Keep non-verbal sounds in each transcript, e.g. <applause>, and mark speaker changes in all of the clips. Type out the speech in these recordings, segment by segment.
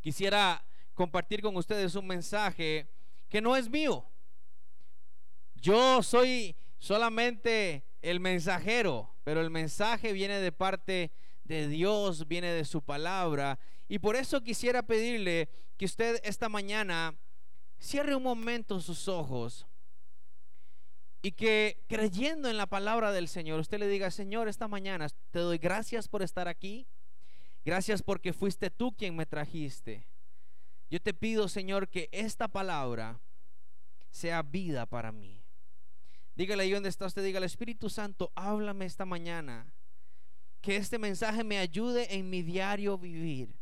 Speaker 1: quisiera compartir con ustedes un mensaje que no es mío. Yo soy solamente el mensajero, pero el mensaje viene de parte de Dios, viene de su palabra. Y por eso quisiera pedirle que usted esta mañana cierre un momento sus ojos y que creyendo en la palabra del Señor, usted le diga, Señor, esta mañana te doy gracias por estar aquí. Gracias porque fuiste tú quien me trajiste. Yo te pido, Señor, que esta palabra sea vida para mí. Dígale ahí donde está usted, dígale, Espíritu Santo, háblame esta mañana. Que este mensaje me ayude en mi diario vivir.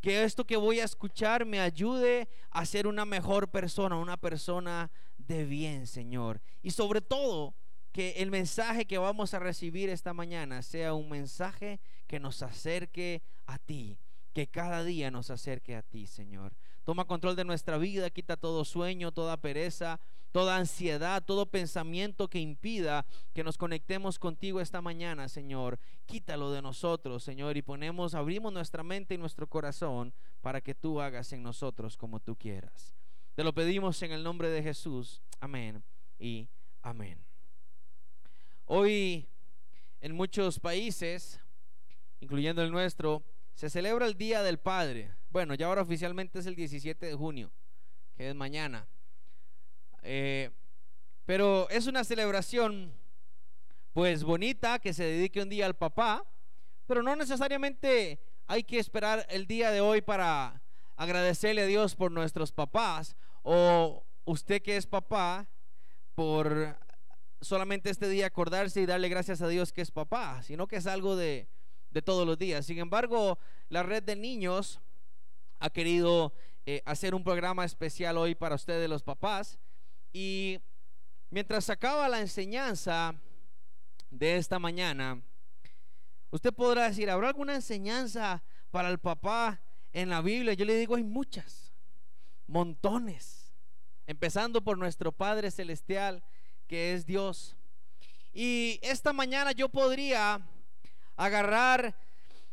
Speaker 1: Que esto que voy a escuchar me ayude a ser una mejor persona, una persona de bien, Señor. Y sobre todo, que el mensaje que vamos a recibir esta mañana sea un mensaje que nos acerque a ti, que cada día nos acerque a ti, Señor. Toma control de nuestra vida, quita todo sueño, toda pereza, toda ansiedad, todo pensamiento que impida que nos conectemos contigo esta mañana, Señor. Quítalo de nosotros, Señor, y ponemos, abrimos nuestra mente y nuestro corazón para que tú hagas en nosotros como tú quieras. Te lo pedimos en el nombre de Jesús. Amén y amén. Hoy en muchos países, incluyendo el nuestro, se celebra el Día del Padre. Bueno, ya ahora oficialmente es el 17 de junio, que es mañana. Eh, pero es una celebración pues bonita que se dedique un día al papá, pero no necesariamente hay que esperar el día de hoy para agradecerle a Dios por nuestros papás o usted que es papá por solamente este día acordarse y darle gracias a Dios que es papá, sino que es algo de, de todos los días. Sin embargo, la red de niños ha querido eh, hacer un programa especial hoy para ustedes los papás y mientras acaba la enseñanza de esta mañana, usted podrá decir, ¿habrá alguna enseñanza para el papá en la Biblia? Yo le digo, hay muchas, montones, empezando por nuestro Padre Celestial, que es Dios. Y esta mañana yo podría agarrar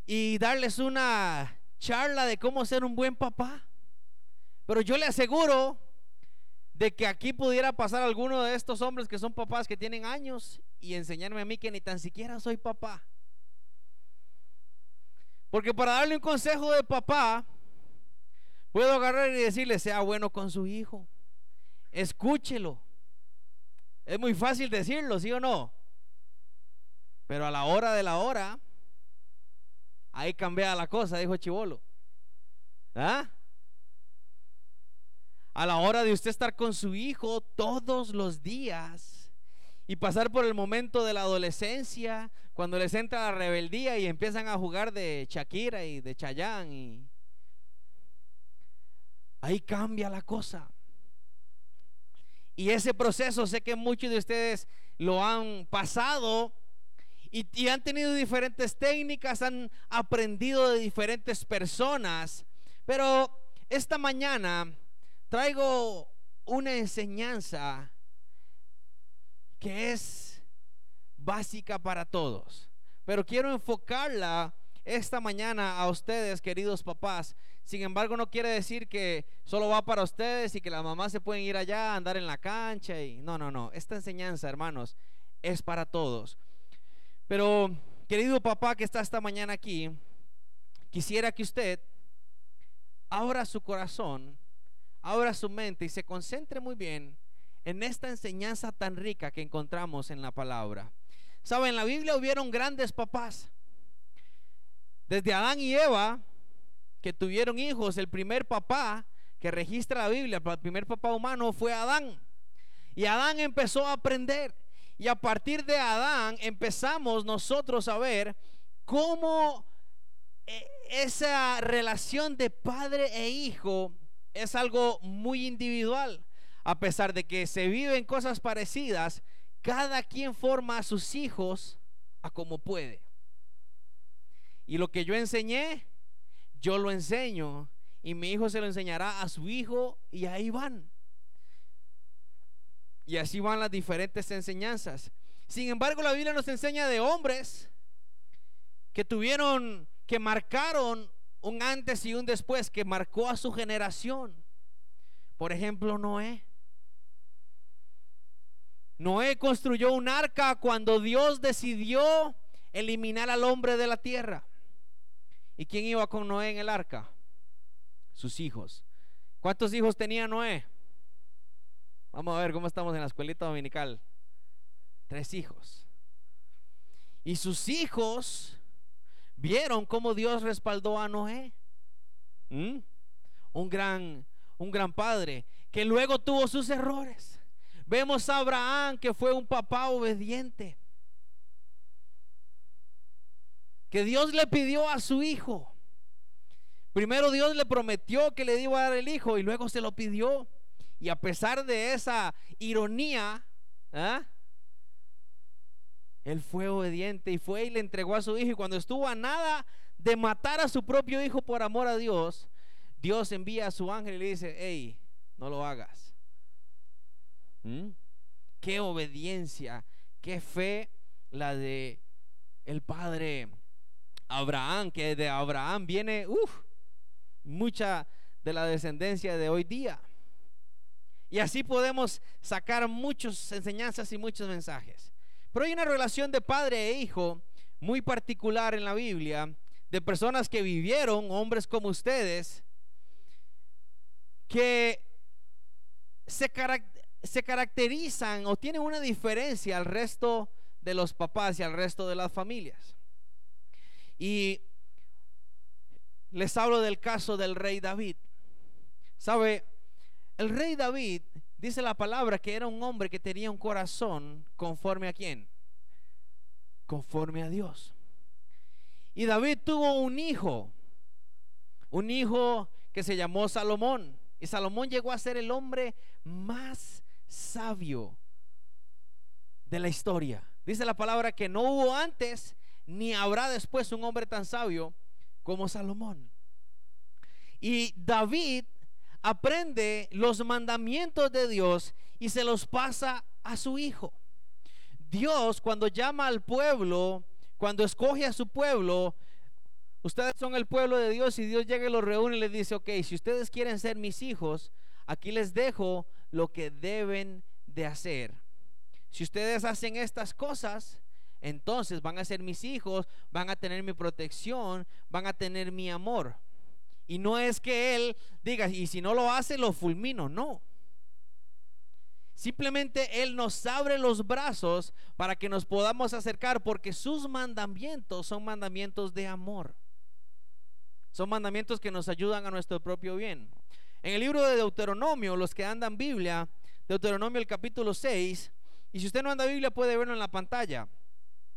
Speaker 1: y darles una charla de cómo ser un buen papá. Pero yo le aseguro de que aquí pudiera pasar alguno de estos hombres que son papás que tienen años y enseñarme a mí que ni tan siquiera soy papá. Porque para darle un consejo de papá, puedo agarrar y decirle, sea bueno con su hijo, escúchelo. Es muy fácil decirlo, ¿sí o no? Pero a la hora de la hora, ahí cambia la cosa, dijo Chivolo. ¿Ah? a la hora de usted estar con su hijo todos los días y pasar por el momento de la adolescencia, cuando les entra la rebeldía y empiezan a jugar de Shakira y de Chayán y ahí cambia la cosa. Y ese proceso sé que muchos de ustedes lo han pasado y, han tenido diferentes técnicas, han aprendido de diferentes personas. Pero esta mañana traigo una enseñanza que es básica para todos, pero quiero enfocarla esta mañana a ustedes, queridos papás. Sin embargo, no quiere decir que solo va para ustedes y que las mamás se pueden ir allá, andar en la cancha y no, no, no. Esta enseñanza, hermanos, es para todos. Pero, querido papá que está esta mañana aquí, quisiera que usted abra su corazón abra su mente y se concentre muy bien en esta enseñanza tan rica que encontramos en la palabra. Saben, en la Biblia hubieron grandes papás. Desde Adán y Eva, que tuvieron hijos, el primer papá que registra la Biblia, el primer papá humano fue Adán. Y Adán empezó a aprender. Y a partir de Adán empezamos nosotros a ver cómo eh, esa relación de padre e hijo es algo muy individual. A pesar de que se viven cosas parecidas, cada quien forma a sus hijos a como puede. Y lo que yo enseñé, yo lo enseño. Y mi hijo se lo enseñará a su hijo y ahí van. Y así van las diferentes enseñanzas. Sin embargo, la Biblia nos enseña de hombres que tuvieron, que marcaron un antes y un después que marcó a su generación. Por ejemplo, Noé. Noé construyó un arca cuando Dios decidió eliminar al hombre de la tierra. ¿Y quién iba con Noé en el arca? Sus hijos. ¿Cuántos hijos tenía Noé? Vamos a ver cómo estamos en la escuelita dominical. Tres hijos. Y sus hijos vieron cómo Dios respaldó a Noé. ¿Mm? Un gran, un gran padre que luego tuvo sus errores. Vemos a Abraham que fue un papá obediente. Que Dios le pidió a su hijo. Primero Dios le prometió que le iba a dar el hijo y luego se lo pidió. Y a pesar de esa ironía, ¿ah? él fue obediente y fue y le entregó a su hijo. Y cuando estuvo a nada de matar a su propio hijo por amor a Dios, Dios envía a su ángel y le dice, hey, no lo hagas. ¿Mm? Qué obediencia, qué fe la de el padre Abraham, que de Abraham viene mucha de la descendencia de hoy día. Y así podemos sacar muchas enseñanzas y muchos mensajes. Pero hay una relación de padre e hijo muy particular en la Biblia, de personas que vivieron, hombres como ustedes, que se, se caracterizan o tienen una diferencia al resto de los papás y al resto de las familias. Y les hablo del caso del rey David. ¿Sabe? El rey David dice la palabra que era un hombre que tenía un corazón conforme a quién? Conforme a Dios. Y David tuvo un hijo, un hijo que se llamó Salomón. Y Salomón llegó a ser el hombre más sabio de la historia. Dice la palabra que no hubo antes ni habrá después un hombre tan sabio como Salomón. Y David aprende los mandamientos de Dios y se los pasa a su hijo. Dios cuando llama al pueblo, cuando escoge a su pueblo, ustedes son el pueblo de Dios y Dios llega y los reúne y les dice, ok, si ustedes quieren ser mis hijos, aquí les dejo lo que deben de hacer. Si ustedes hacen estas cosas, entonces van a ser mis hijos, van a tener mi protección, van a tener mi amor. Y no es que Él diga, y si no lo hace, lo fulmino, no. Simplemente Él nos abre los brazos para que nos podamos acercar porque sus mandamientos son mandamientos de amor. Son mandamientos que nos ayudan a nuestro propio bien. En el libro de Deuteronomio, los que andan Biblia, Deuteronomio el capítulo 6, y si usted no anda Biblia puede verlo en la pantalla.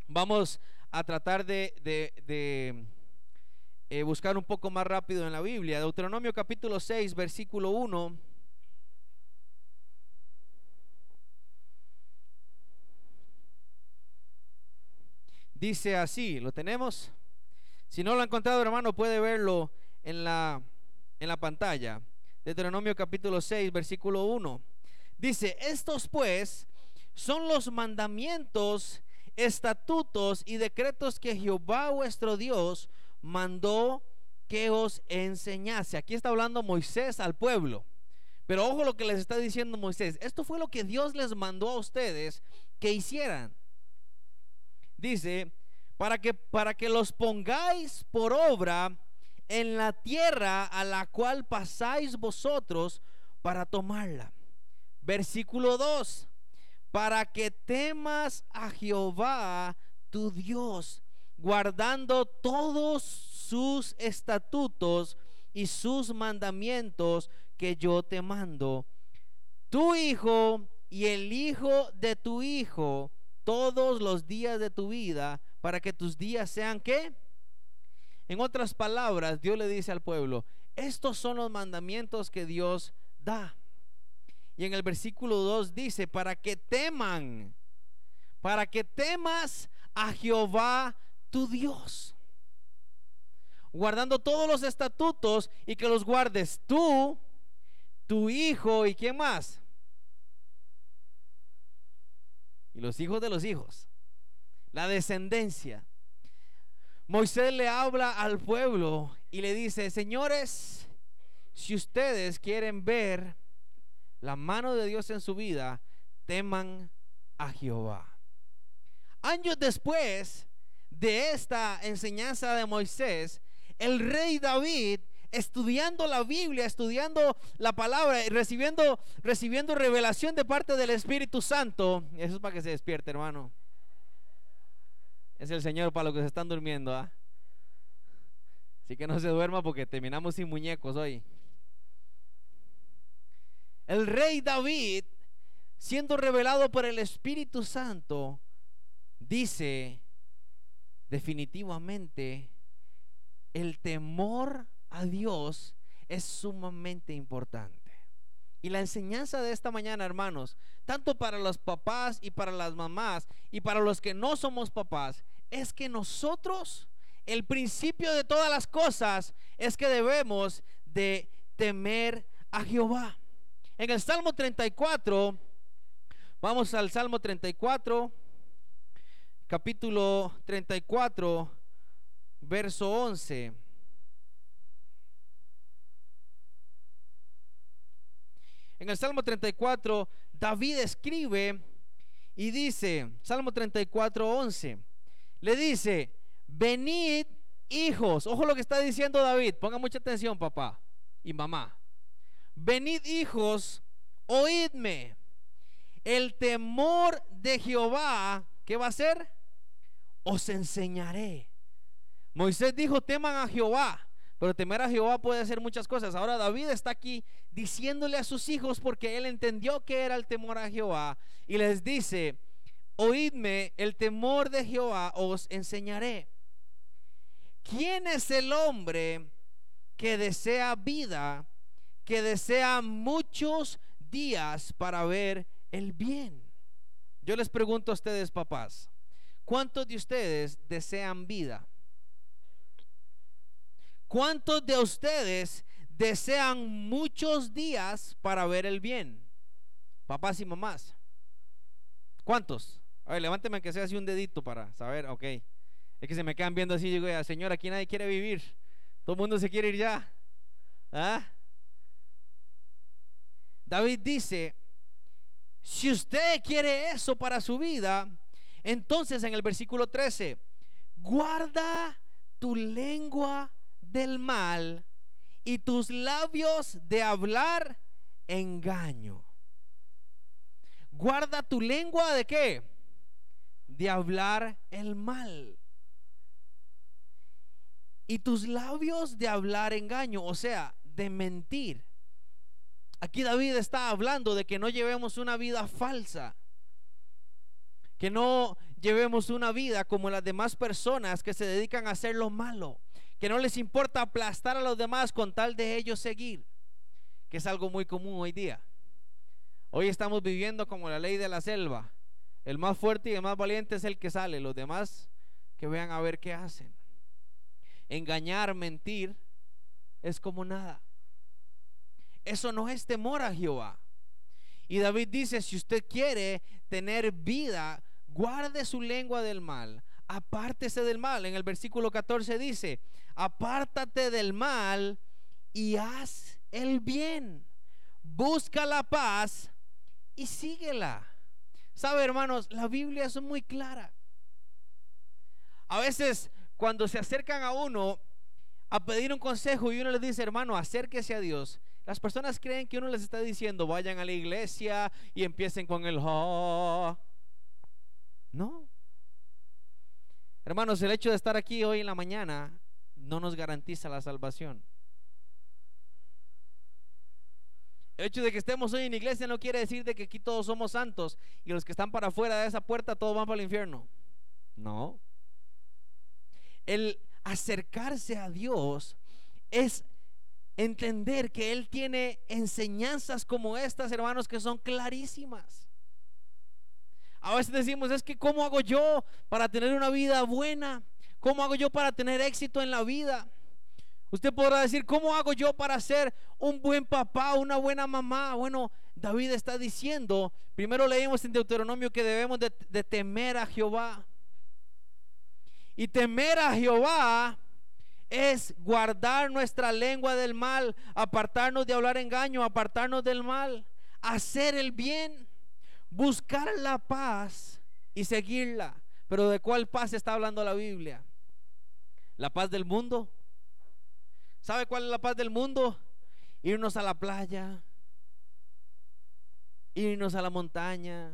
Speaker 1: Vamos a tratar de, eh, buscar un poco más rápido en la Biblia. Deuteronomio capítulo 6, versículo 1. Dice así, ¿lo tenemos? Si no lo ha encontrado, hermano, puede verlo en la, en la pantalla. Deuteronomio capítulo 6, versículo 1. Dice, estos pues son los mandamientos, estatutos y decretos que Jehová vuestro Dios mandó que os enseñase. Aquí está hablando Moisés al pueblo. Pero ojo lo que les está diciendo Moisés. Esto fue lo que Dios les mandó a ustedes que hicieran. Dice, para que para que los pongáis por obra en la tierra a la cual pasáis vosotros para tomarla. Versículo 2. Para que temas a Jehová tu Dios, guardando todos sus estatutos y sus mandamientos que yo te mando. Tu hijo y el hijo de tu hijo todos los días de tu vida, para que tus días sean qué? En otras palabras, Dios le dice al pueblo, estos son los mandamientos que Dios da. Y en el versículo 2 dice, para que teman, para que temas a Jehová tu Dios, guardando todos los estatutos y que los guardes tú, tu hijo y quién más. Y los hijos de los hijos, la descendencia. Moisés le habla al pueblo y le dice, señores, si ustedes quieren ver la mano de Dios en su vida, teman a Jehová. Años después de esta enseñanza de Moisés, el rey David estudiando la Biblia, estudiando la palabra, recibiendo, recibiendo revelación de parte del Espíritu Santo. Eso es para que se despierte, hermano. Es el Señor para los que se están durmiendo. ¿ah? Así que no se duerma porque terminamos sin muñecos hoy. El rey David, siendo revelado por el Espíritu Santo, dice definitivamente el temor a Dios es sumamente importante. Y la enseñanza de esta mañana, hermanos, tanto para los papás y para las mamás y para los que no somos papás, es que nosotros, el principio de todas las cosas es que debemos de temer a Jehová. En el Salmo 34, vamos al Salmo 34, capítulo 34, verso 11. En el Salmo 34, David escribe y dice, Salmo 34, 11, le dice, venid hijos, ojo lo que está diciendo David, ponga mucha atención papá y mamá, venid hijos, oídme, el temor de Jehová, ¿qué va a ser? Os enseñaré. Moisés dijo, teman a Jehová. Pero temer a Jehová puede hacer muchas cosas. Ahora David está aquí diciéndole a sus hijos porque él entendió que era el temor a Jehová y les dice, oídme, el temor de Jehová os enseñaré. ¿Quién es el hombre que desea vida, que desea muchos días para ver el bien? Yo les pregunto a ustedes, papás, ¿cuántos de ustedes desean vida? ¿Cuántos de ustedes desean muchos días para ver el bien? Papás y mamás. ¿Cuántos? A ver, levánteme que sea así un dedito para saber, ok. Es que se me quedan viendo así, digo, Señor, aquí nadie quiere vivir. Todo el mundo se quiere ir ya. ¿Ah? David dice, si usted quiere eso para su vida, entonces en el versículo 13, guarda tu lengua del mal y tus labios de hablar engaño. Guarda tu lengua de qué? De hablar el mal. Y tus labios de hablar engaño, o sea, de mentir. Aquí David está hablando de que no llevemos una vida falsa. Que no llevemos una vida como las demás personas que se dedican a hacer lo malo que no les importa aplastar a los demás con tal de ellos seguir, que es algo muy común hoy día. Hoy estamos viviendo como la ley de la selva. El más fuerte y el más valiente es el que sale, los demás que vean a ver qué hacen. Engañar, mentir, es como nada. Eso no es temor a Jehová. Y David dice, si usted quiere tener vida, guarde su lengua del mal, apártese del mal. En el versículo 14 dice, apártate del mal y haz el bien. Busca la paz y síguela. Sabe, hermanos, la Biblia es muy clara. A veces cuando se acercan a uno a pedir un consejo y uno les dice, hermano, acérquese a Dios, las personas creen que uno les está diciendo, vayan a la iglesia y empiecen con el... no. Hermanos, el hecho de estar aquí hoy en la mañana no nos garantiza la salvación. El hecho de que estemos hoy en iglesia no quiere decir de que aquí todos somos santos y los que están para afuera de esa puerta todos van para el infierno. No. El acercarse a Dios es entender que Él tiene enseñanzas como estas, hermanos, que son clarísimas. A veces decimos, es que ¿cómo hago yo para tener una vida buena? ¿Cómo hago yo para tener éxito en la vida? Usted podrá decir, ¿cómo hago yo para ser un buen papá, una buena mamá? Bueno, David está diciendo, primero leímos en Deuteronomio que debemos de, temer a Jehová. Y temer a Jehová es guardar nuestra lengua del mal, apartarnos de hablar engaño, apartarnos del mal, hacer el bien, buscar la paz y seguirla. Pero ¿de cuál paz está hablando la Biblia? ¿La paz del mundo? ¿Sabe cuál es la paz del mundo? Irnos a la playa, irnos a la montaña,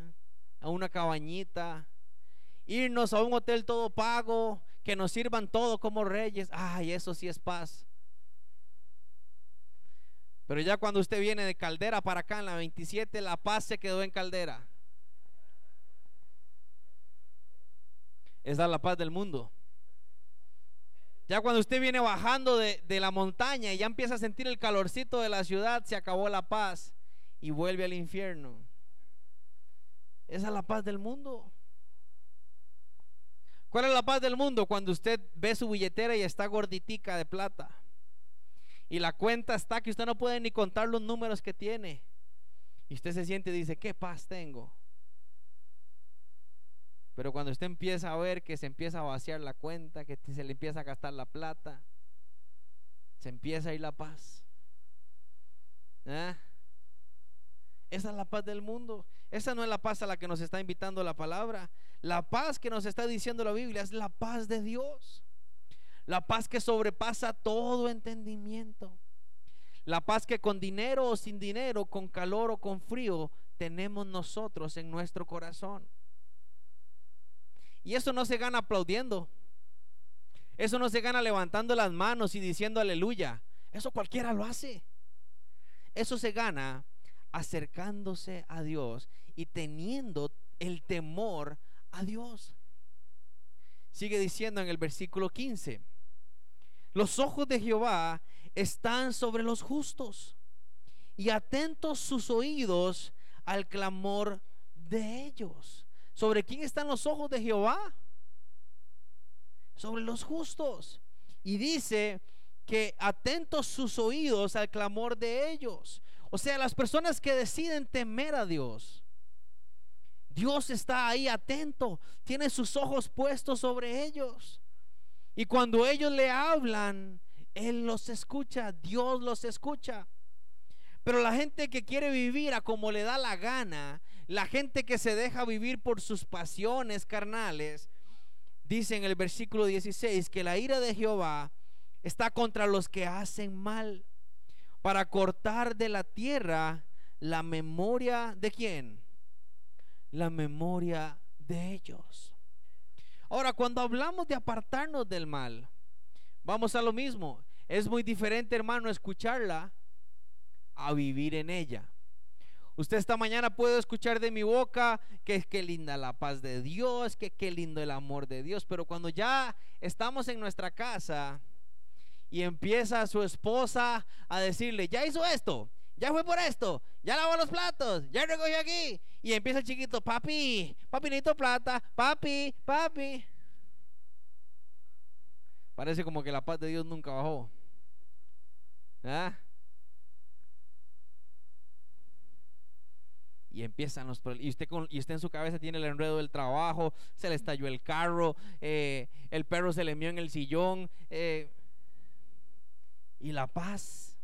Speaker 1: a una cabañita, irnos a un hotel todo pago, que nos sirvan todo como reyes. Ay, eso sí es paz. Pero ya cuando usted viene de Caldera para acá en la 27, la paz se quedó en Caldera. Es la paz del mundo. Ya cuando usted viene bajando de, de, la montaña y ya empieza a sentir el calorcito de la ciudad, se acabó la paz y vuelve al infierno. Esa es la paz del mundo. ¿Cuál es la paz del mundo? Cuando usted ve su billetera y está gorditica de plata. Y la cuenta está que usted no puede ni contar los números que tiene. Y usted se siente y dice, ¿qué paz tengo? Pero cuando usted empieza a ver que se empieza a vaciar la cuenta, que se le empieza a gastar la plata, se empieza a ir la paz. ¿Eh? Esa es la paz del mundo. Esa no es la paz a la que nos está invitando la palabra. La paz que nos está diciendo la Biblia es la paz de Dios. La paz que sobrepasa todo entendimiento. La paz que con dinero o sin dinero, con calor o con frío, tenemos nosotros en nuestro corazón. Y eso no se gana aplaudiendo. Eso no se gana levantando las manos y diciendo aleluya. Eso cualquiera lo hace. Eso se gana acercándose a Dios y teniendo el temor a Dios. Sigue diciendo en el versículo 15, los ojos de Jehová están sobre los justos y atentos sus oídos al clamor de ellos. ¿Sobre quién están los ojos de Jehová? Sobre los justos. Y dice que atentos sus oídos al clamor de ellos. O sea, las personas que deciden temer a Dios Dios está ahí atento, tiene sus ojos puestos sobre ellos. Y cuando ellos le hablan, Él los escucha, Dios los escucha. Pero la gente que quiere vivir a como le da la gana, la gente que se deja vivir por sus pasiones carnales, dice en el versículo 16 que la ira de Jehová está contra los que hacen mal, para cortar de la tierra la memoria de quién? la memoria de ellos. Ahora, cuando hablamos de apartarnos del mal, vamos a lo mismo. Es muy diferente, hermano, escucharla a vivir en ella. Usted esta mañana puede escuchar de mi boca que que linda la paz de Dios, que qué lindo el amor de Dios, pero cuando ya estamos en nuestra casa y empieza su esposa a decirle, ya hizo esto, ya fue por esto, ya lavó los platos, ya recogió aquí. Y empieza el chiquito, papi, papi plata, papi, papi. Parece como que la paz de Dios nunca bajó. ¿Ah? Y empiezan los y usted y usted en su cabeza tiene el enredo del trabajo se le estalló el carro eh, el perro se le mió en el sillón eh, y la paz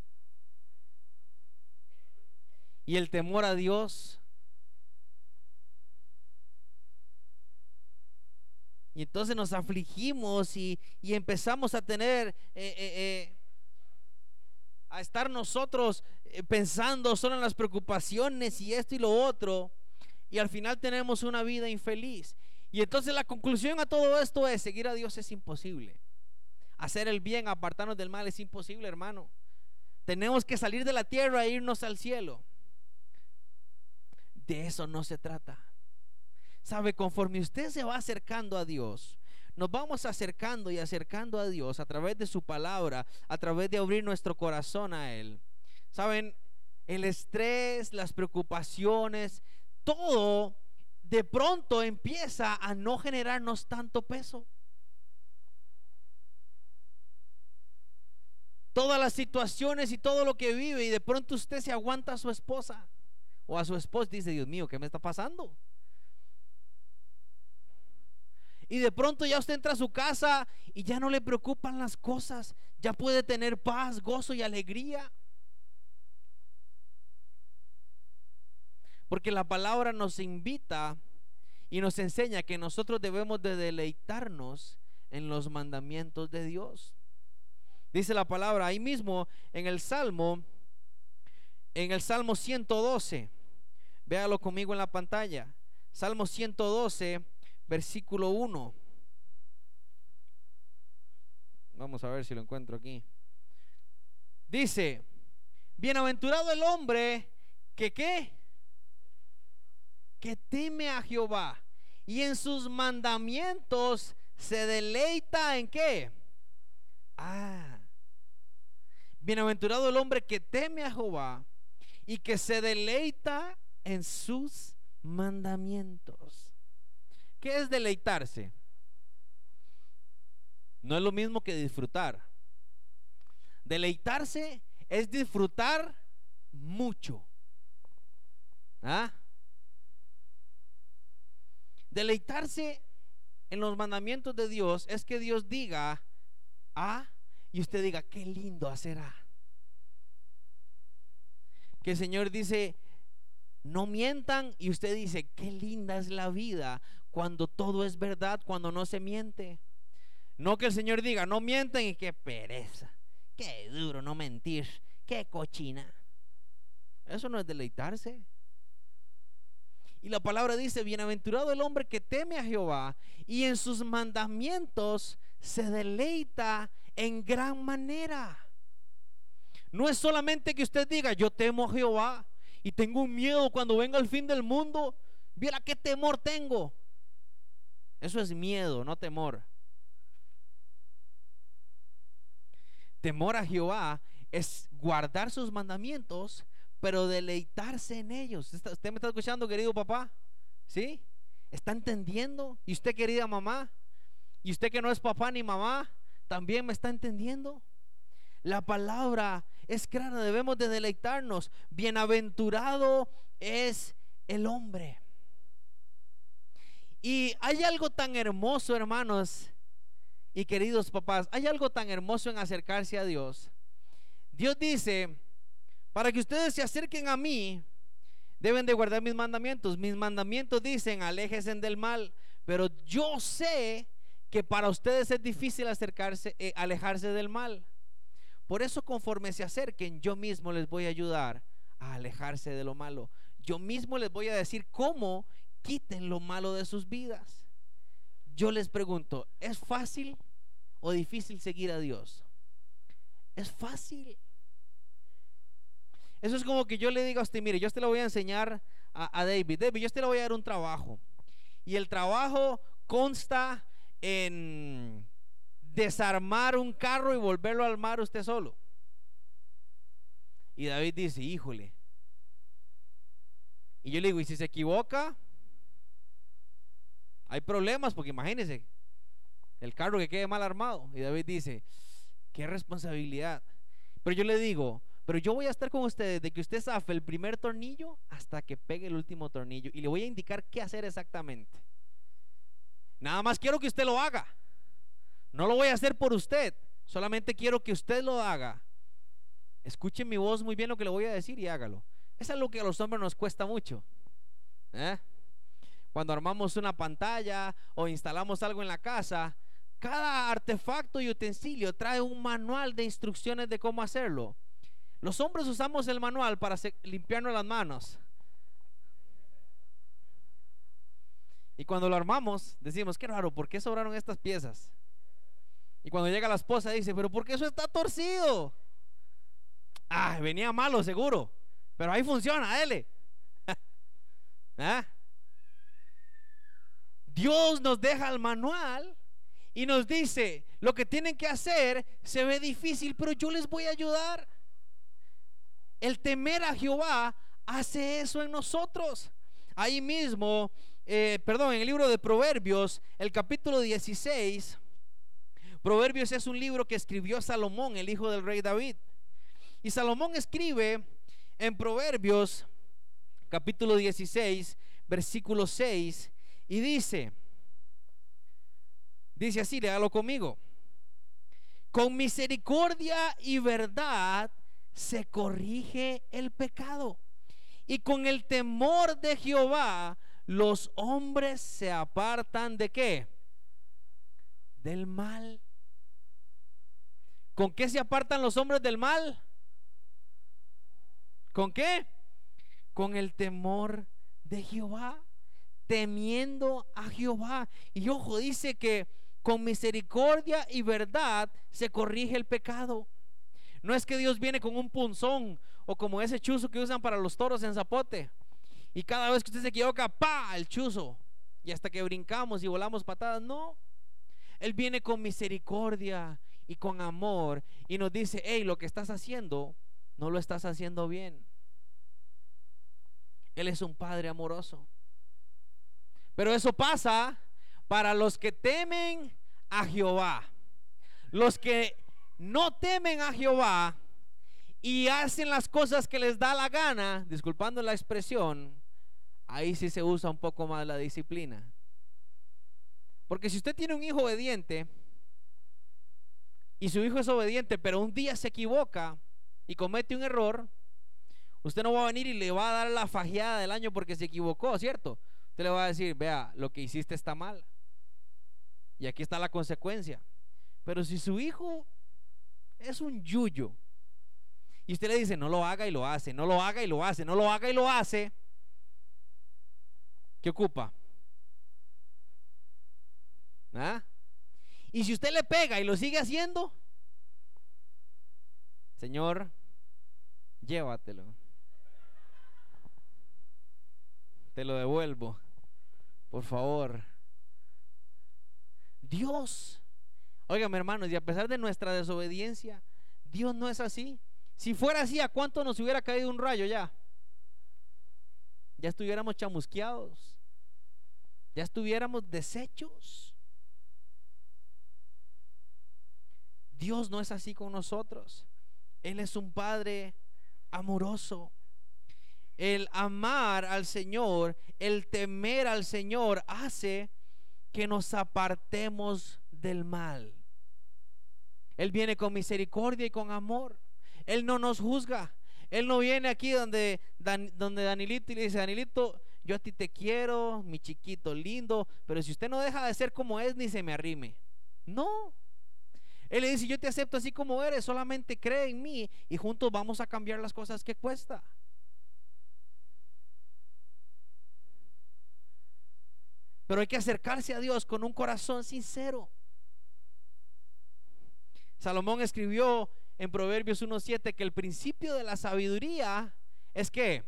Speaker 1: y el temor a Dios. Y entonces nos afligimos y, empezamos a tener, eh, a estar nosotros pensando solo en las preocupaciones y esto y lo otro. Y al final tenemos una vida infeliz. Y entonces la conclusión a todo esto es, seguir a Dios es imposible. Hacer el bien, apartarnos del mal es imposible, hermano. Tenemos que salir de la tierra e irnos al cielo. De eso no se trata. Sabe, conforme usted se va acercando a Dios, nos vamos acercando y acercando a Dios a través de su palabra, a través de abrir nuestro corazón a Él. Saben, el estrés, las preocupaciones, todo de pronto empieza a no generarnos tanto peso. Todas las situaciones y todo lo que vive y de pronto usted se aguanta a su esposa o a su esposa dice, Dios mío, ¿qué me está pasando? Y de pronto ya usted entra a su casa y ya no le preocupan las cosas. Ya puede tener paz, gozo y alegría. Porque la palabra nos invita y nos enseña que nosotros debemos de deleitarnos en los mandamientos de Dios. Dice la palabra ahí mismo en el Salmo, en el Salmo 112. Véalo conmigo en la pantalla. Salmo 112, versículo 1. Vamos a ver si lo encuentro aquí. Dice, bienaventurado el hombre que qué? Que teme a Jehová y en sus mandamientos se deleita en qué? Ah. Bienaventurado el hombre que teme a Jehová y que se deleita en sus mandamientos. ¿Qué es deleitarse? No es lo mismo que disfrutar. Deleitarse es disfrutar mucho. ¿Ah? Deleitarse en los mandamientos de Dios es que Dios diga A y usted diga, qué lindo hacer A. Que el Señor dice, no mientan y usted dice, qué linda es la vida cuando todo es verdad, cuando no se miente. No que el Señor diga, no mienten y qué pereza, qué duro no mentir, qué cochina. Eso no es deleitarse. Y la palabra dice, bienaventurado el hombre que teme a Jehová y en sus mandamientos se deleita en gran manera. No es solamente que usted diga, yo temo a Jehová y tengo un miedo cuando venga el fin del mundo. Viera qué temor tengo. Eso es miedo, no temor. Temor a Jehová es guardar sus mandamientos pero deleitarse en ellos. ¿Usted me está escuchando, querido papá? ¿Sí? ¿Está entendiendo? ¿Y usted, querida mamá? ¿Y usted que no es papá ni mamá? ¿También me está entendiendo? La palabra es clara, debemos de deleitarnos. Bienaventurado es el hombre. Y hay algo tan hermoso, hermanos y queridos papás, hay algo tan hermoso en acercarse a Dios. Dios dice, para que ustedes se acerquen a mí, deben de guardar mis mandamientos. Mis mandamientos dicen, aléjense del mal. Pero yo sé que para ustedes es difícil acercarse, eh, alejarse del mal. Por eso conforme se acerquen, yo mismo les voy a ayudar a alejarse de lo malo. Yo mismo les voy a decir cómo quiten lo malo de sus vidas. Yo les pregunto, ¿es fácil o difícil seguir a Dios? Es fácil. Eso es como que yo le diga a usted, mire, yo te lo voy a enseñar a, David. David, yo te lo voy a dar un trabajo. Y el trabajo consta en desarmar un carro y volverlo a armar usted solo. Y David dice, híjole. Y yo le digo, ¿y si se equivoca? Hay problemas, porque imagínese, el carro que quede mal armado. Y David dice, qué responsabilidad. Pero yo le digo, pero yo voy a estar con ustedes de que usted zafe el primer tornillo hasta que pegue el último tornillo. Y le voy a indicar qué hacer exactamente. Nada más quiero que usted lo haga. No lo voy a hacer por usted. Solamente quiero que usted lo haga. Escuche mi voz muy bien lo que le voy a decir y hágalo. Es algo que a los hombres nos cuesta mucho. ¿eh? Cuando armamos una pantalla o instalamos algo en la casa, cada artefacto y utensilio trae un manual de instrucciones de cómo hacerlo. Los hombres usamos el manual para limpiarnos las manos. Y cuando lo armamos, decimos, qué raro, ¿por qué sobraron estas piezas? Y cuando llega la esposa dice, pero ¿por qué eso está torcido? Ah, venía malo seguro, pero ahí funciona, dele. <laughs> ¿Ah? Dios nos deja el manual y nos dice, lo que tienen que hacer se ve difícil, pero yo les voy a ayudar. El temer a Jehová hace eso en nosotros. Ahí mismo, eh, perdón, en el libro de Proverbios, el capítulo 16, Proverbios es un libro que escribió Salomón, el hijo del rey David. Y Salomón escribe en Proverbios, capítulo 16, versículo 6, y dice, Dice así, léalo conmigo. Con misericordia y verdad se corrige el pecado. Y con el temor de Jehová los hombres se apartan de qué? Del mal. ¿Con qué se apartan los hombres del mal? ¿Con qué? Con el temor de Jehová, temiendo a Jehová. Y ojo, dice que con misericordia y verdad se corrige el pecado. No es que Dios viene con un punzón o como ese chuzo que usan para los toros en zapote. Y cada vez que usted se equivoca, ¡pa! El chuzo. Y hasta que brincamos y volamos patadas. No. Él viene con misericordia y con amor y nos dice, hey, lo que estás haciendo, no lo estás haciendo bien. Él es un Padre amoroso. Pero eso pasa para los que temen a Jehová. Los que no temen a Jehová y hacen las cosas que les da la gana, disculpando la expresión, ahí sí se usa un poco más la disciplina. Porque si usted tiene un hijo obediente y su hijo es obediente, pero un día se equivoca y comete un error, usted no va a venir y le va a dar la fajeada del año porque se equivocó, ¿cierto? Usted le va a decir, vea, lo que hiciste está mal. Y aquí está la consecuencia. Pero si su hijo es un yuyo y usted le dice, no lo haga y lo hace, no lo haga y lo hace, no lo haga y lo hace, ¿qué ocupa? ¿Ah? Y si usted le pega y lo sigue haciendo, Señor, llévatelo. Te lo devuelvo, por favor. Dios, oigan hermanos, y a pesar de nuestra desobediencia, Dios no es así. Si fuera así, ¿a cuánto nos hubiera caído un rayo ya? Ya estuviéramos chamusqueados. Ya estuviéramos deshechos. Dios no es así con nosotros. Él es un Padre amoroso. El amar al Señor, el temer al Señor hace que nos apartemos del mal. Él viene con misericordia y con amor. Él no nos juzga. Él no viene aquí donde, donde Danilito y le dice, Danilito, yo a ti te quiero, mi chiquito lindo, pero si usted no deja de ser como es, ni se me arrime. No. Él le dice, yo te acepto así como eres, solamente cree en mí y juntos vamos a cambiar las cosas que cuesta. Pero hay que acercarse a Dios con un corazón sincero. Salomón escribió en Proverbios 1.7 que el principio de la sabiduría es que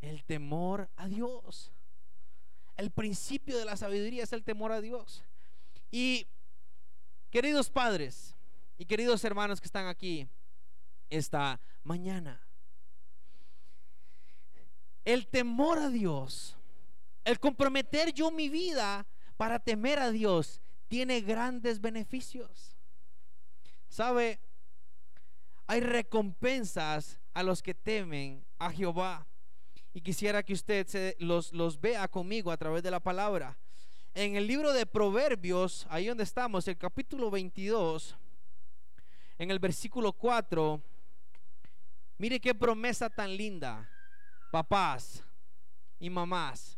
Speaker 1: el temor a Dios. El principio de la sabiduría es el temor a Dios. Y queridos padres y queridos hermanos que están aquí esta mañana, el temor a Dios, el comprometer yo mi vida para temer a Dios, tiene grandes beneficios. ¿Sabe? Hay recompensas a los que temen a Jehová. Y quisiera que usted se, los, los vea conmigo a través de la palabra. En el libro de Proverbios, ahí donde estamos, el capítulo 22, en el versículo 4, mire qué promesa tan linda, papás y mamás.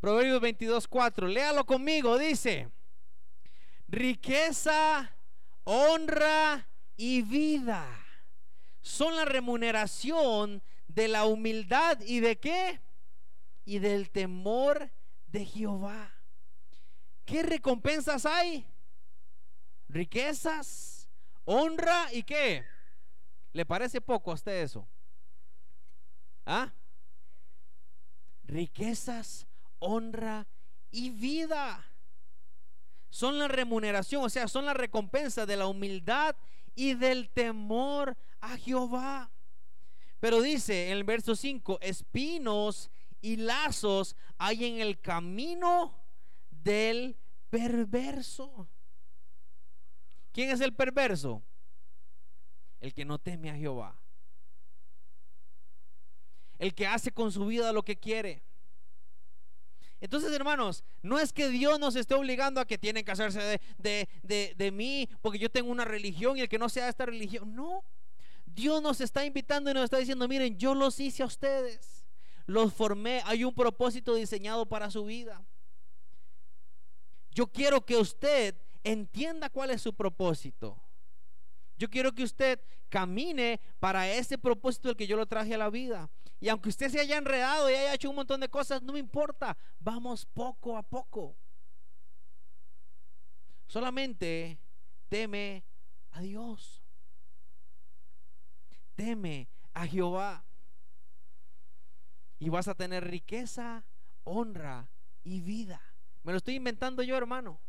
Speaker 1: Proverbios 22, 4, léalo conmigo, dice, riqueza honra y vida son la remuneración de la humildad y de qué? Y del temor de Jehová. ¿Qué recompensas hay? Riquezas, honra y qué? ¿Le parece poco a usted eso? ¿Ah? Riquezas, honra y vida son la remuneración, o sea, son la recompensa de la humildad y del temor a Jehová. Pero dice en el verso 5, espinos y lazos hay en el camino del perverso. ¿Quién es el perverso? El que no teme a Jehová. El que hace con su vida lo que quiere. Entonces, hermanos, no es que Dios nos esté obligando a que tienen que hacerse de, de, mí porque yo tengo una religión y el que no sea esta religión. No. Dios nos está invitando y nos está diciendo, miren, yo los hice a ustedes. Los formé. Hay un propósito diseñado para su vida. Yo quiero que usted entienda cuál es su propósito. Yo quiero que usted camine para ese propósito del que yo lo traje a la vida. Y aunque usted se haya enredado y haya hecho un montón de cosas, no me importa. Vamos poco a poco. Solamente teme a Dios. Teme a Jehová. Y vas a tener riqueza, honra y vida. Me lo estoy inventando yo, hermano.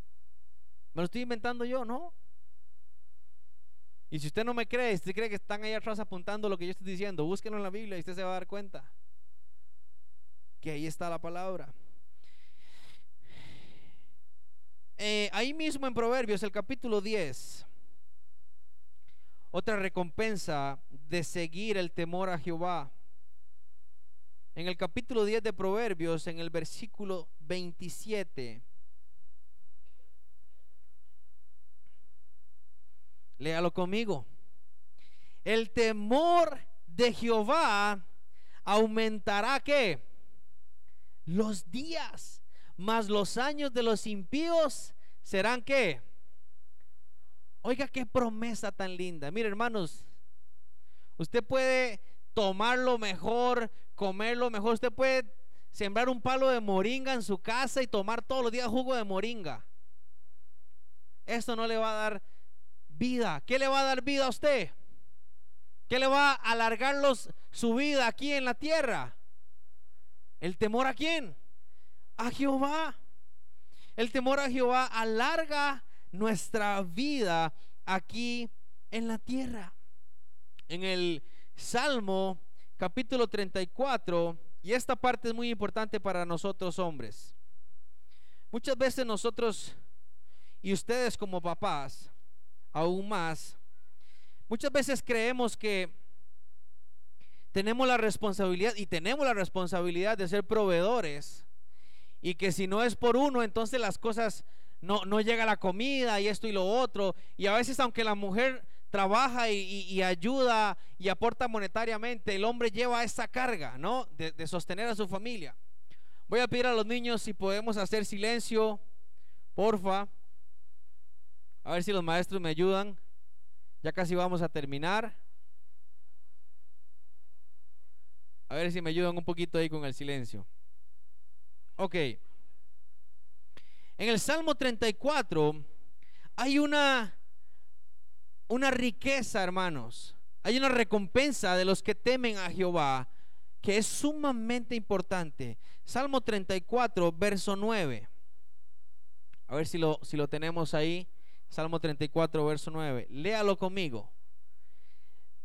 Speaker 1: Me lo estoy inventando yo, ¿no? Y si usted no me cree, si usted cree que están ahí atrás apuntando lo que yo estoy diciendo, búsquenlo en la Biblia y usted se va a dar cuenta que ahí está la palabra. Eh, ahí mismo en Proverbios, el capítulo 10, otra recompensa de seguir el temor a Jehová. En el capítulo 10 de Proverbios, en el versículo 27, Léalo conmigo. El temor de Jehová aumentará qué? Los días, más los años de los impíos serán qué? Oiga, qué promesa tan linda. Mire, hermanos, usted puede tomar lo mejor, comer lo mejor. Usted puede sembrar un palo de moringa en su casa y tomar todos los días jugo de moringa. Esto no le va a dar vida. ¿Qué le va a dar vida a usted? ¿Qué le va a alargar los, su vida aquí en la tierra? ¿El temor a quién? A Jehová. El temor a Jehová alarga nuestra vida aquí en la tierra. En el Salmo capítulo 34, y esta parte es muy importante para nosotros hombres. Muchas veces nosotros y ustedes como papás aún más, muchas veces creemos que tenemos la responsabilidad y tenemos la responsabilidad de ser proveedores y que si no es por uno, entonces las cosas no, no llega la comida y esto y lo otro. Y a veces aunque la mujer trabaja y, ayuda y aporta monetariamente, el hombre lleva esa carga, ¿no? De, de, sostener a su familia. Voy a pedir a los niños si podemos hacer silencio, porfa. A ver si los maestros me ayudan. Ya casi vamos a terminar. A ver si me ayudan un poquito ahí con el silencio. Ok. En el Salmo 34 hay una, una riqueza, hermanos. Hay una recompensa de los que temen a Jehová que es sumamente importante. Salmo 34, verso 9. A ver si lo, si lo tenemos ahí. Salmo 34, verso 9. Léalo conmigo.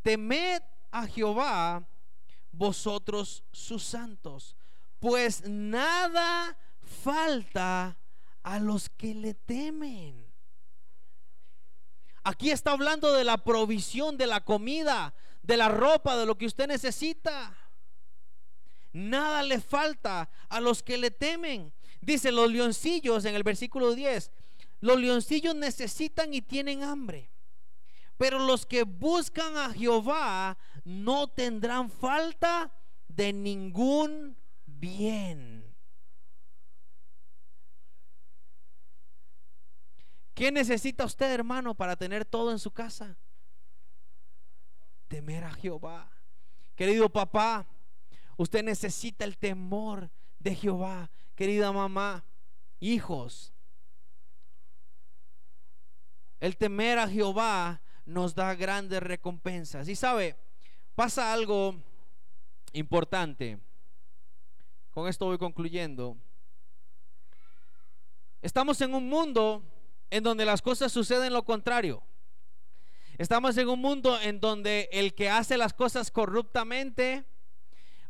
Speaker 1: Temed a Jehová vosotros sus santos, pues nada falta a los que le temen. Aquí está hablando de la provisión de la comida, de la ropa, de lo que usted necesita. Nada le falta a los que le temen. Dice los leoncillos en el versículo 10. Los leoncillos necesitan y tienen hambre. Pero los que buscan a Jehová no tendrán falta de ningún bien. ¿Qué necesita usted, hermano, para tener todo en su casa? Temer a Jehová. Querido papá, usted necesita el temor de Jehová. Querida mamá, hijos, el temer a Jehová nos da grandes recompensas. Y sabe, pasa algo importante. Con esto voy concluyendo. Estamos en un mundo en donde las cosas suceden lo contrario. Estamos en un mundo en donde el que hace las cosas corruptamente,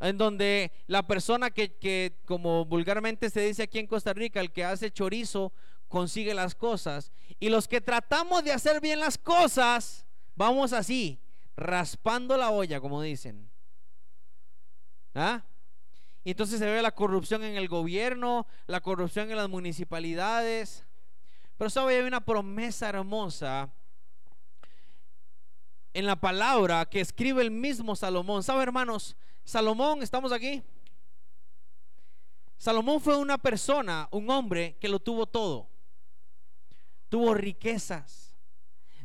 Speaker 1: en donde la persona que, que, como vulgarmente se dice aquí en Costa Rica, el que hace chorizo consigue las cosas. Y los que tratamos de hacer bien las cosas, vamos así, raspando la olla, como dicen. ¿Ah? Entonces se ve la corrupción en el gobierno, la corrupción en las municipalidades. Pero sabe, hay una promesa hermosa en la palabra que escribe el mismo Salomón. ¿Sabe, hermanos? Salomón, ¿estamos aquí? Salomón fue una persona, un hombre que lo tuvo todo. Tuvo riquezas.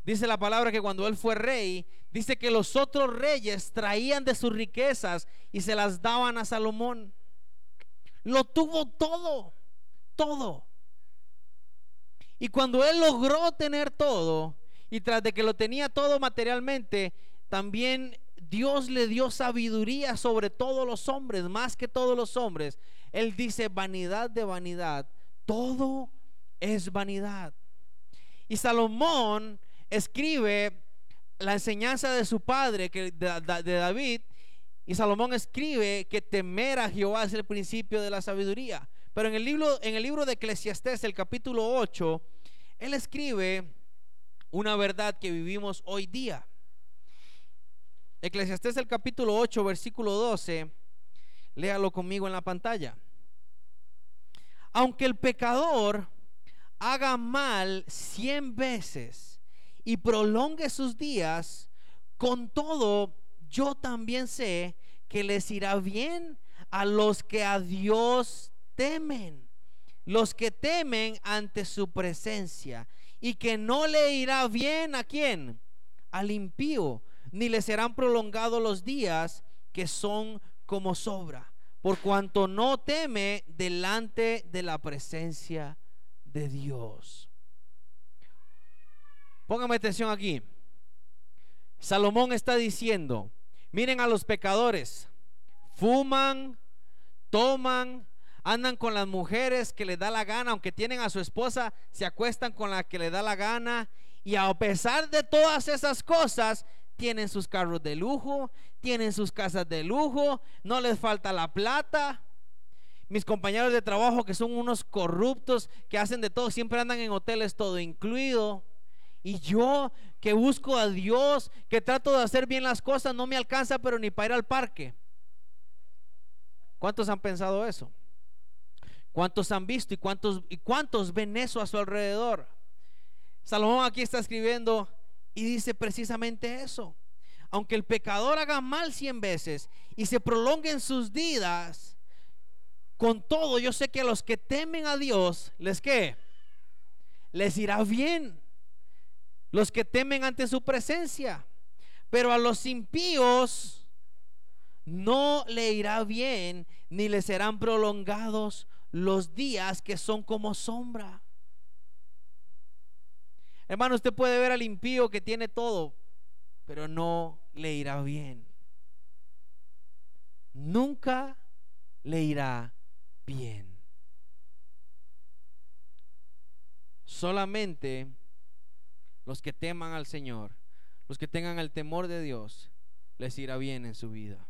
Speaker 1: Dice la palabra que cuando él fue rey, dice que los otros reyes traían de sus riquezas y se las daban a Salomón. Lo tuvo todo, todo. Y cuando él logró tener todo, y tras de que lo tenía todo materialmente, también Dios le dio sabiduría sobre todos los hombres, más que todos los hombres. Él dice, vanidad de vanidad, todo es vanidad. Y Salomón escribe la enseñanza de su padre, de David, y Salomón escribe que temer a Jehová es el principio de la sabiduría. Pero en el libro, en el libro de Eclesiastés, el capítulo 8, él escribe una verdad que vivimos hoy día. Eclesiastés el capítulo 8, versículo 12, léalo conmigo en la pantalla. Aunque el pecador haga mal cien veces y prolongue sus días, con todo yo también sé que les irá bien a los que a Dios temen, los que temen ante su presencia, y que no le irá bien a quién, al impío, ni le serán prolongados los días que son como sobra, por cuanto no teme delante de la presencia de Dios. Póngame atención aquí. Salomón está diciendo, miren a los pecadores, fuman, toman, andan con las mujeres que les da la gana, aunque tienen a su esposa, se acuestan con la que le da la gana. Y a pesar de todas esas cosas, tienen sus carros de lujo, tienen sus casas de lujo, no les falta la plata. Mis compañeros de trabajo que son unos corruptos, que hacen de todo, siempre andan en hoteles todo incluido. Y yo que busco a Dios, que trato de hacer bien las cosas, no me alcanza, pero ni para ir al parque. ¿Cuántos han pensado eso? ¿Cuántos han visto y cuántos, y cuántos ven eso a su alrededor? Salomón aquí está escribiendo y dice precisamente eso. Aunque el pecador haga mal cien veces y se prolonguen sus días, con todo yo sé que a los que temen a Dios, ¿les qué? Les irá bien. Los que temen ante su presencia. Pero a los impíos no le irá bien, ni les serán prolongados los días que son como sombra. Hermano, usted puede ver al impío que tiene todo, pero no le irá bien. Nunca le irá bien. Solamente los que teman al Señor, los que tengan el temor de Dios, les irá bien en su vida.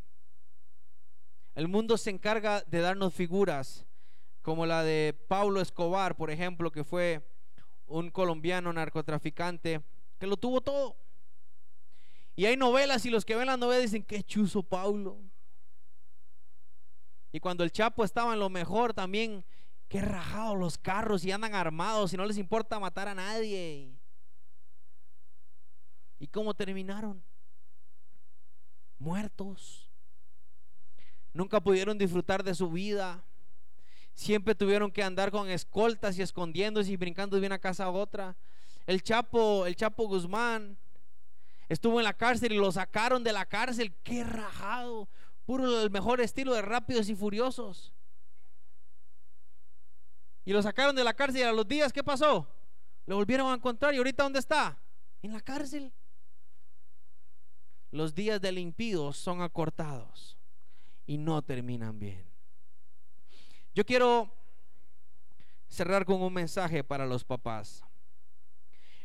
Speaker 1: El mundo se encarga de darnos figuras como la de Paulo Escobar, por ejemplo, que fue un colombiano narcotraficante que lo tuvo todo. Y hay novelas y los que ven las novelas dicen, qué chuzo Paulo. Y cuando el Chapo estaba en lo mejor también, qué rajados los carros y andan armados y no les importa matar a nadie. ¿Y cómo terminaron? Muertos. Nunca pudieron disfrutar de su vida. Siempre tuvieron que andar con escoltas y escondiéndose y brincando de una casa a otra. El Chapo, el Chapo Guzmán estuvo en la cárcel y lo sacaron de la cárcel. Qué rajado. Puro el mejor estilo de rápidos y furiosos. Y lo sacaron de la cárcel y a los días, ¿qué pasó? Lo volvieron a encontrar y ahorita ¿dónde está? En la cárcel. Los días del impío son acortados y no terminan bien. Yo quiero cerrar con un mensaje para los papás.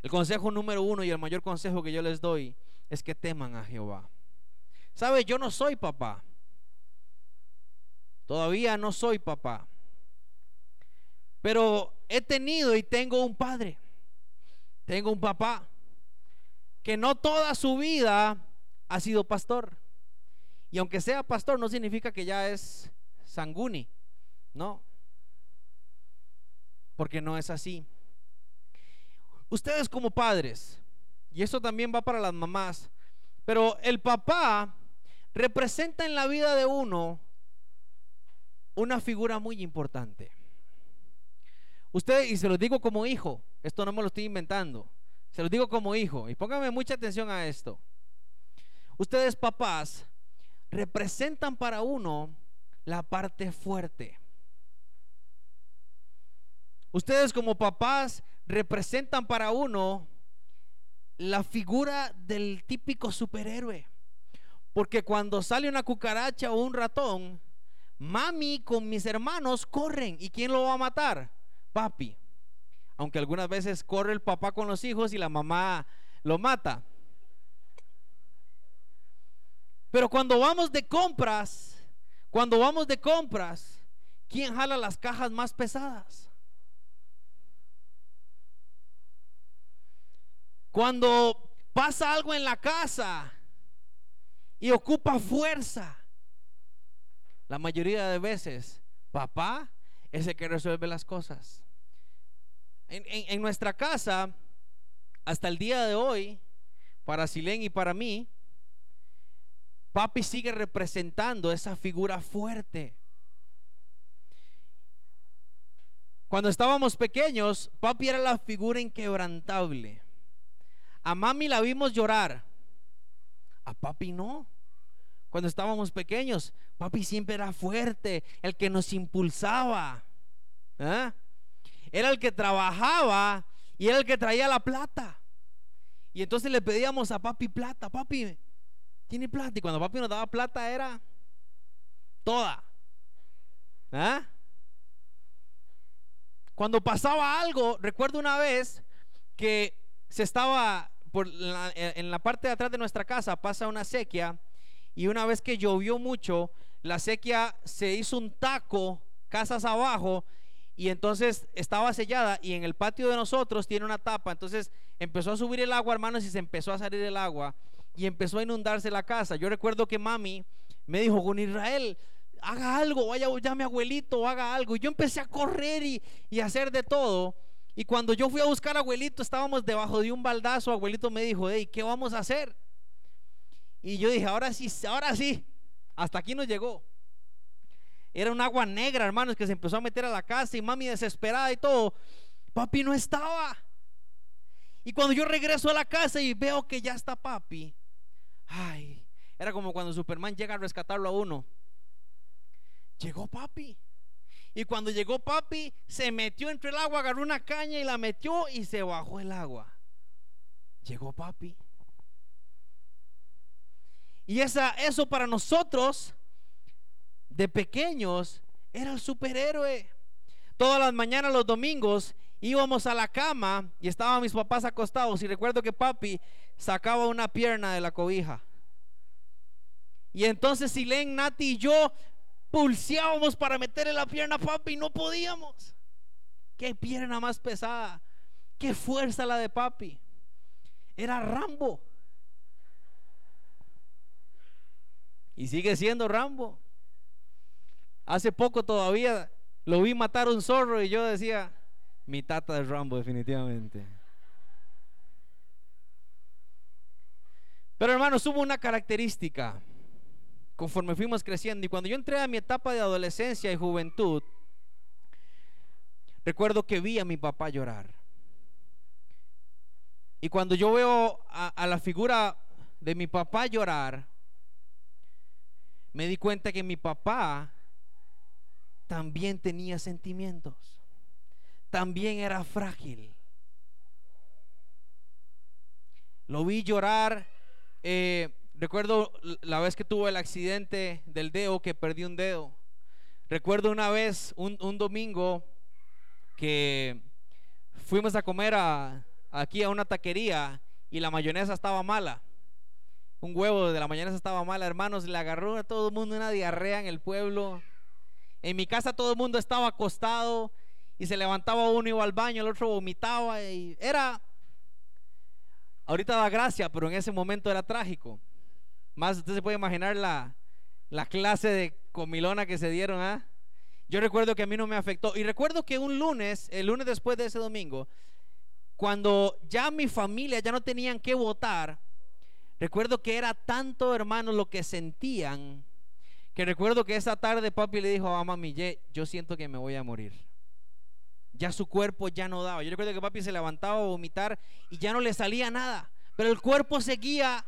Speaker 1: El consejo número uno y el mayor consejo que yo les doy es que teman a Jehová. ¿Sabe? Yo no soy papá. Todavía no soy papá. Pero he tenido y tengo un padre. Tengo un papá que no toda su vida ha sido pastor. Y aunque sea pastor no significa que ya es sanguni. No. Porque no es así. Ustedes como padres, y eso también va para las mamás, pero el papá representa en la vida de uno una figura muy importante. Usted, y se lo digo como hijo, esto no me lo estoy inventando, se lo digo como hijo, y póngame mucha atención a esto. Ustedes papás representan para uno la parte fuerte. Ustedes como papás representan para uno la figura del típico superhéroe. Porque cuando sale una cucaracha o un ratón, mami con mis hermanos corren. ¿Y quién lo va a matar? Papi. Aunque algunas veces corre el papá con los hijos y la mamá lo mata. Pero cuando vamos de compras, cuando vamos de compras, ¿quién jala las cajas más pesadas? Cuando pasa algo en la casa y ocupa fuerza, la mayoría de veces, papá es el que resuelve las cosas. En, nuestra casa, hasta el día de hoy, para Silén y para mí, papi sigue representando esa figura fuerte. Cuando estábamos pequeños, papi era la figura inquebrantable. A mami la vimos llorar. A papi no. Cuando estábamos pequeños, papi siempre era fuerte, el que nos impulsaba. ¿eh? Era el que trabajaba y era el que traía la plata. Y entonces le pedíamos a papi plata, papi, tiene plata. Y cuando papi nos daba plata era toda. ¿eh? Cuando pasaba algo, recuerdo una vez que se estaba eh, en la parte de atrás de nuestra casa pasa una sequía y una vez que llovió mucho, la sequía se hizo un taco casas abajo y entonces estaba sellada y en el patio de nosotros tiene una tapa, entonces empezó a subir el agua, hermanos, y se empezó a salir el agua y empezó a inundarse la casa. Yo recuerdo que mami me dijo, con Israel, haga algo, vaya, llame a abuelito, haga algo. Y yo empecé a correr y, y hacer de todo. Y cuando yo fui a buscar a abuelito, estábamos debajo de un baldazo. Abuelito me dijo, hey, ¿qué vamos a hacer? Y yo dije, ahora sí, ahora sí. Hasta aquí nos llegó. Era un agua negra, hermanos, que se empezó a meter a la casa y mami desesperada y todo. Papi no estaba. Y cuando yo regreso a la casa y veo que ya está papi, ay, era como cuando Superman llega a rescatarlo a uno. Llegó papi. Y cuando llegó papi, se metió entre el agua, agarró una caña y la metió y se bajó el agua. Llegó papi. Y esa, eso para nosotros, de pequeños, era el superhéroe. Todas las mañanas, los domingos, íbamos a la cama y estaban mis papás acostados. Y recuerdo que papi sacaba una pierna de la cobija. Y entonces Silén, Nati y yo pulseábamos para meterle la pierna a papi y no podíamos. Qué pierna más pesada. Qué fuerza la de papi. Era Rambo. Y sigue siendo Rambo. Hace poco todavía lo vi matar un zorro y yo decía, mi tata de Rambo definitivamente. Pero hermanos, hubo una característica conforme fuimos creciendo. Y cuando yo entré a mi etapa de adolescencia y juventud, recuerdo que vi a mi papá llorar. Y cuando yo veo a, la figura de mi papá llorar, me di cuenta que mi papá también tenía sentimientos, también era frágil. Lo vi llorar eh, Recuerdo la vez que tuvo el accidente del dedo, que perdí un dedo. Recuerdo una vez, un, domingo, que fuimos a comer aquí a una taquería y la mayonesa estaba mala. Un huevo de la mayonesa estaba mala, hermanos. Le agarró a todo el mundo una diarrea en el pueblo. En mi casa todo el mundo estaba acostado y se levantaba uno iba al baño, el otro vomitaba y era ahorita da gracia, pero en ese momento era trágico. Más usted se puede imaginar la, la clase de comilona que se dieron, ¿ah? Yo recuerdo que a mí no me afectó. Y recuerdo que un lunes, el lunes después de ese domingo, cuando ya mi familia ya no tenían que votar, recuerdo que era tanto, hermano, lo que sentían, que recuerdo que esa tarde papi le dijo a mami, yo siento que me voy a morir. Ya su cuerpo ya no daba. Yo recuerdo que papi se levantaba a vomitar y ya no le salía nada, pero el cuerpo seguía.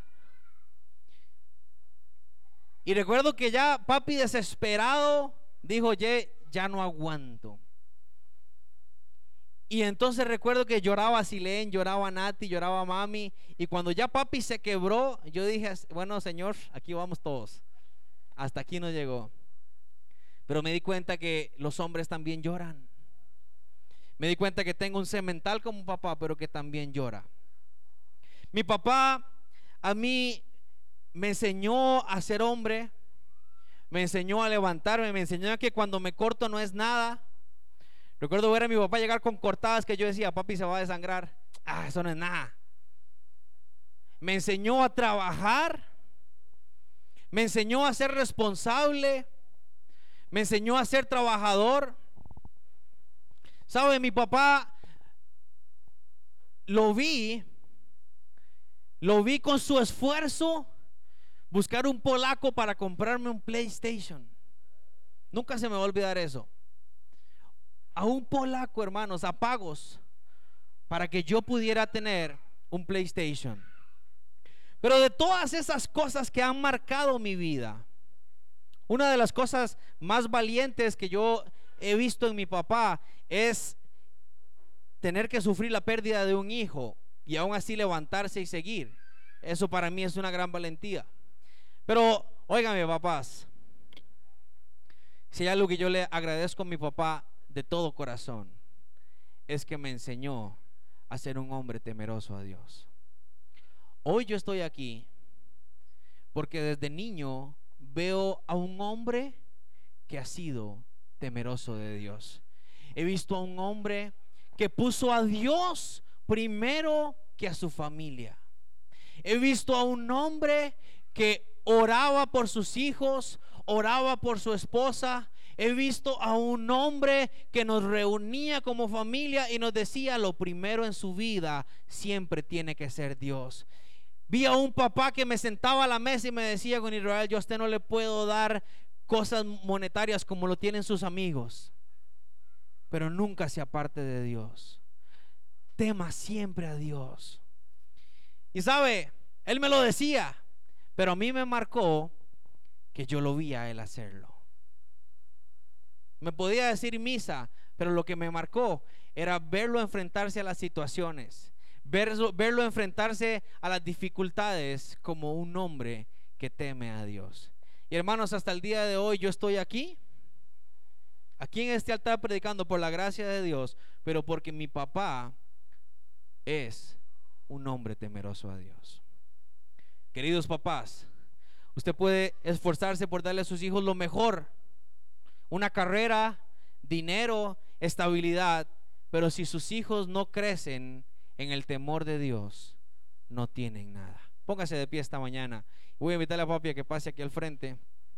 Speaker 1: Y recuerdo que ya papi desesperado dijo, ya no aguanto. Y entonces recuerdo que lloraba Silén, lloraba Nati, lloraba Mami. Y cuando ya papi se quebró, yo dije, bueno, Señor, aquí vamos todos. Hasta aquí no llegó. Pero me di cuenta que los hombres también lloran. Me di cuenta que tengo un semental como papá, pero que también llora. Mi papá a mí me enseñó a ser hombre, me enseñó a levantarme, me enseñó que cuando me corto no es nada. Recuerdo ver a mi papá llegar con cortadas que yo decía, papi se va a desangrar. Ah, eso no es nada. Me enseñó a trabajar, me enseñó a ser responsable, me enseñó a ser trabajador. ¿Sabe? Mi papá lo vi, lo vi con su esfuerzo buscar un polaco para comprarme un PlayStation. Nunca se me va a olvidar eso. A un polaco, hermanos, a pagos, para que yo pudiera tener un PlayStation. Pero de todas esas cosas que han marcado mi vida, una de las cosas más valientes que yo he visto en mi papá es tener que sufrir la pérdida de un hijo y aún así levantarse y seguir. Eso para mí es una gran valentía. Pero, óigame, papás, si hay algo que yo le agradezco a mi papá de todo corazón, es que me enseñó a ser un hombre temeroso a Dios. Hoy yo estoy aquí porque desde niño veo a un hombre que ha sido temeroso de Dios. He visto a un hombre que puso a Dios primero que a su familia. He visto a un hombre que oraba por sus hijos, oraba por su esposa. He visto a un hombre que nos reunía como familia y nos decía lo primero en su vida siempre tiene que ser Dios. Vi a un papá que me sentaba a la mesa y me decía con Israel, yo a usted no le puedo dar cosas monetarias como lo tienen sus amigos, pero nunca se aparte de Dios. Tema siempre a Dios. Y sabe, él me lo decía, pero a mí me marcó que yo lo vi a él hacerlo. Me podía decir misa, pero lo que me marcó era verlo enfrentarse a las situaciones, verlo, enfrentarse a las dificultades como un hombre que teme a Dios. Y hermanos, hasta el día de hoy yo estoy aquí, aquí en este altar predicando por la gracia de Dios, pero porque mi papá es un hombre temeroso a Dios. Queridos papás, usted puede esforzarse por darle a sus hijos lo mejor, una carrera, dinero, estabilidad, pero si sus hijos no crecen en el temor de Dios, no tienen nada. Póngase de pie esta mañana. Voy a invitarle a papi a que pase aquí al frente.